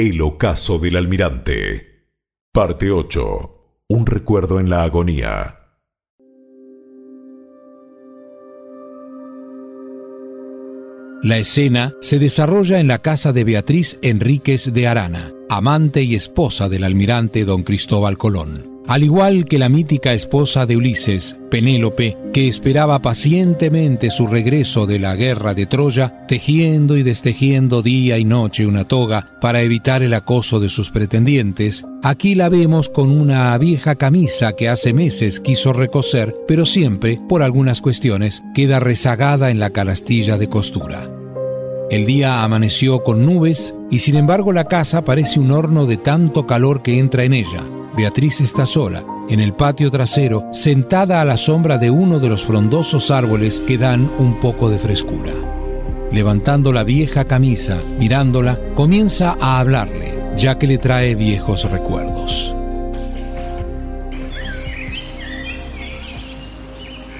El ocaso del almirante. Parte 8. Un recuerdo en la agonía. La escena se desarrolla en la casa de Beatriz Enríquez de Arana, amante y esposa del almirante don Cristóbal Colón al igual que la mítica esposa de Ulises, Penélope, que esperaba pacientemente su regreso de la guerra de Troya, tejiendo y destejiendo día y noche una toga para evitar el acoso de sus pretendientes, aquí la vemos con una vieja camisa que hace meses quiso recoser, pero siempre, por algunas cuestiones, queda rezagada en la canastilla de costura. El día amaneció con nubes y sin embargo la casa parece un horno de tanto calor que entra en ella Beatriz está sola, en el patio trasero, sentada a la sombra de uno de los frondosos árboles que dan un poco de frescura. Levantando la vieja camisa, mirándola, comienza a hablarle, ya que le trae viejos recuerdos.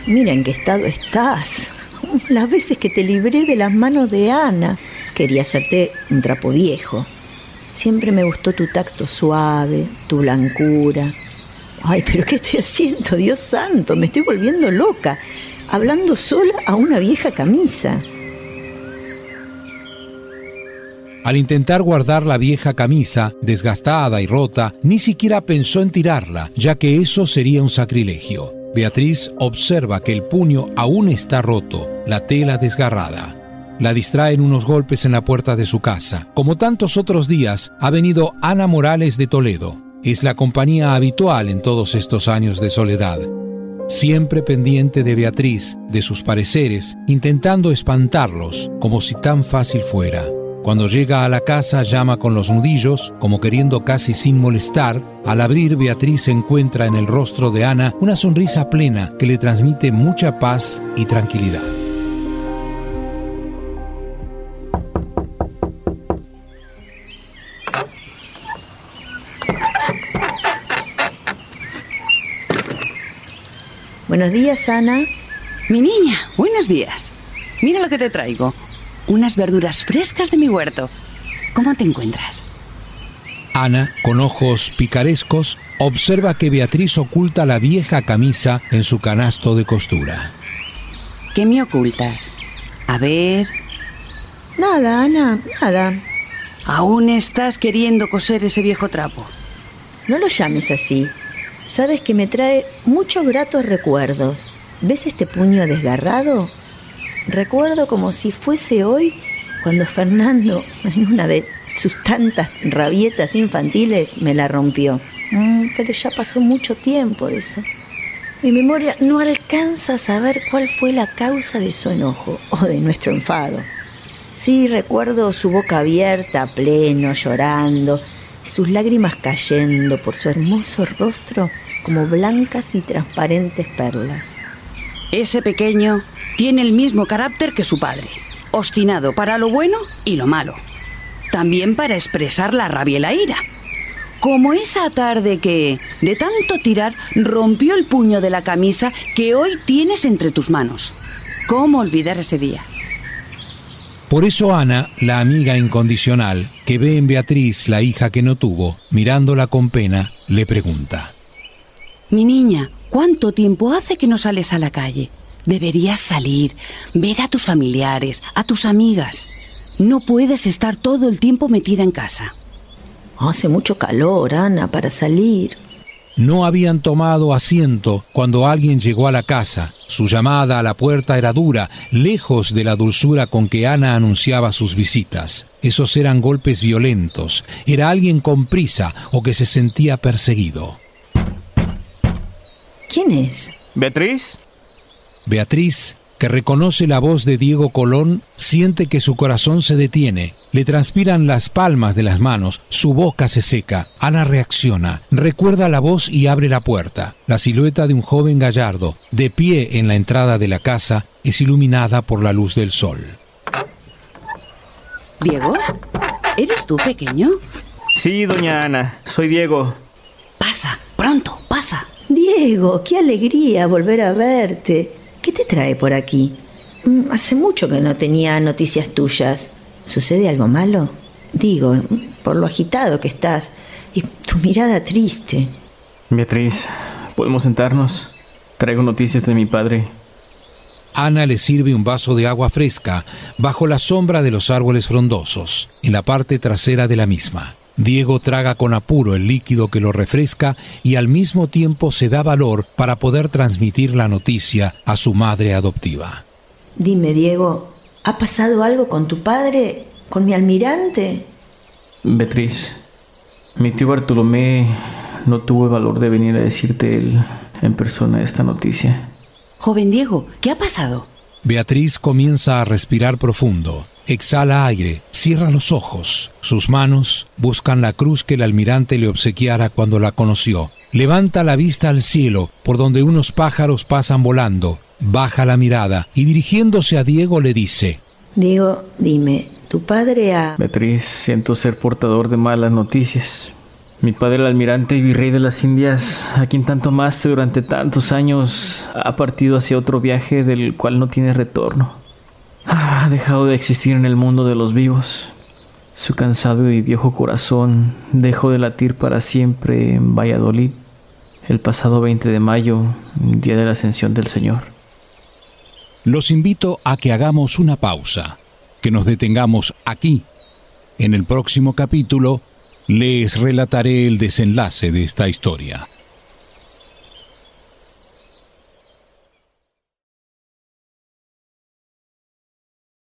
Mira en qué estado estás. Las veces que te libré de las manos de Ana, quería hacerte un trapo viejo. Siempre me gustó tu tacto suave, tu blancura. Ay, pero ¿qué estoy haciendo? Dios santo, me estoy volviendo loca, hablando sola a una vieja camisa. Al intentar guardar la vieja camisa, desgastada y rota, ni siquiera pensó en tirarla, ya que eso sería un sacrilegio. Beatriz observa que el puño aún está roto, la tela desgarrada. La distraen unos golpes en la puerta de su casa. Como tantos otros días, ha venido Ana Morales de Toledo. Es la compañía habitual en todos estos años de soledad. Siempre pendiente de Beatriz, de sus pareceres, intentando espantarlos, como si tan fácil fuera. Cuando llega a la casa llama con los nudillos, como queriendo casi sin molestar. Al abrir, Beatriz encuentra en el rostro de Ana una sonrisa plena que le transmite mucha paz y tranquilidad. Buenos días, Ana. Mi niña, buenos días. Mira lo que te traigo. Unas verduras frescas de mi huerto. ¿Cómo te encuentras? Ana, con ojos picarescos, observa que Beatriz oculta la vieja camisa en su canasto de costura. ¿Qué me ocultas? A ver. Nada, Ana, nada. ¿Aún estás queriendo coser ese viejo trapo? No lo llames así. Sabes que me trae muchos gratos recuerdos. ¿Ves este puño desgarrado? Recuerdo como si fuese hoy cuando Fernando, en una de sus tantas rabietas infantiles, me la rompió. Mm, pero ya pasó mucho tiempo de eso. Mi memoria no alcanza a saber cuál fue la causa de su enojo o de nuestro enfado. Sí, recuerdo su boca abierta, pleno, llorando, sus lágrimas cayendo por su hermoso rostro como blancas y transparentes perlas. Ese pequeño tiene el mismo carácter que su padre, obstinado para lo bueno y lo malo, también para expresar la rabia y la ira. Como esa tarde que, de tanto tirar, rompió el puño de la camisa que hoy tienes entre tus manos. ¿Cómo olvidar ese día? Por eso Ana, la amiga incondicional, que ve en Beatriz la hija que no tuvo, mirándola con pena, le pregunta. Mi niña, ¿cuánto tiempo hace que no sales a la calle? Deberías salir, ver a tus familiares, a tus amigas. No puedes estar todo el tiempo metida en casa. Hace mucho calor, Ana, para salir. No habían tomado asiento cuando alguien llegó a la casa. Su llamada a la puerta era dura, lejos de la dulzura con que Ana anunciaba sus visitas. Esos eran golpes violentos. Era alguien con prisa o que se sentía perseguido. ¿Quién es? ¿Beatriz? Beatriz que reconoce la voz de Diego Colón, siente que su corazón se detiene, le transpiran las palmas de las manos, su boca se seca. Ana reacciona, recuerda la voz y abre la puerta. La silueta de un joven gallardo, de pie en la entrada de la casa, es iluminada por la luz del sol. Diego, ¿eres tú pequeño? Sí, doña Ana, soy Diego. Pasa, pronto, pasa. Diego, qué alegría volver a verte. ¿Qué te trae por aquí? Mm, hace mucho que no tenía noticias tuyas. ¿Sucede algo malo? Digo, por lo agitado que estás y tu mirada triste. Beatriz, ¿podemos sentarnos? Traigo noticias de mi padre. Ana le sirve un vaso de agua fresca bajo la sombra de los árboles frondosos, en la parte trasera de la misma. Diego traga con apuro el líquido que lo refresca y al mismo tiempo se da valor para poder transmitir la noticia a su madre adoptiva. Dime, Diego, ¿ha pasado algo con tu padre? ¿Con mi almirante? Beatriz, mi tío Bartolomé no tuvo el valor de venir a decirte él en persona esta noticia. Joven Diego, ¿qué ha pasado? Beatriz comienza a respirar profundo. Exhala aire, cierra los ojos. Sus manos buscan la cruz que el almirante le obsequiara cuando la conoció. Levanta la vista al cielo, por donde unos pájaros pasan volando. Baja la mirada y dirigiéndose a Diego le dice, Diego, dime, ¿tu padre ha... Beatriz, siento ser portador de malas noticias. Mi padre, el almirante y virrey de las Indias, a quien tanto amaste durante tantos años, ha partido hacia otro viaje del cual no tiene retorno. Ha dejado de existir en el mundo de los vivos. Su cansado y viejo corazón dejó de latir para siempre en Valladolid el pasado 20 de mayo, día de la ascensión del Señor. Los invito a que hagamos una pausa, que nos detengamos aquí. En el próximo capítulo les relataré el desenlace de esta historia.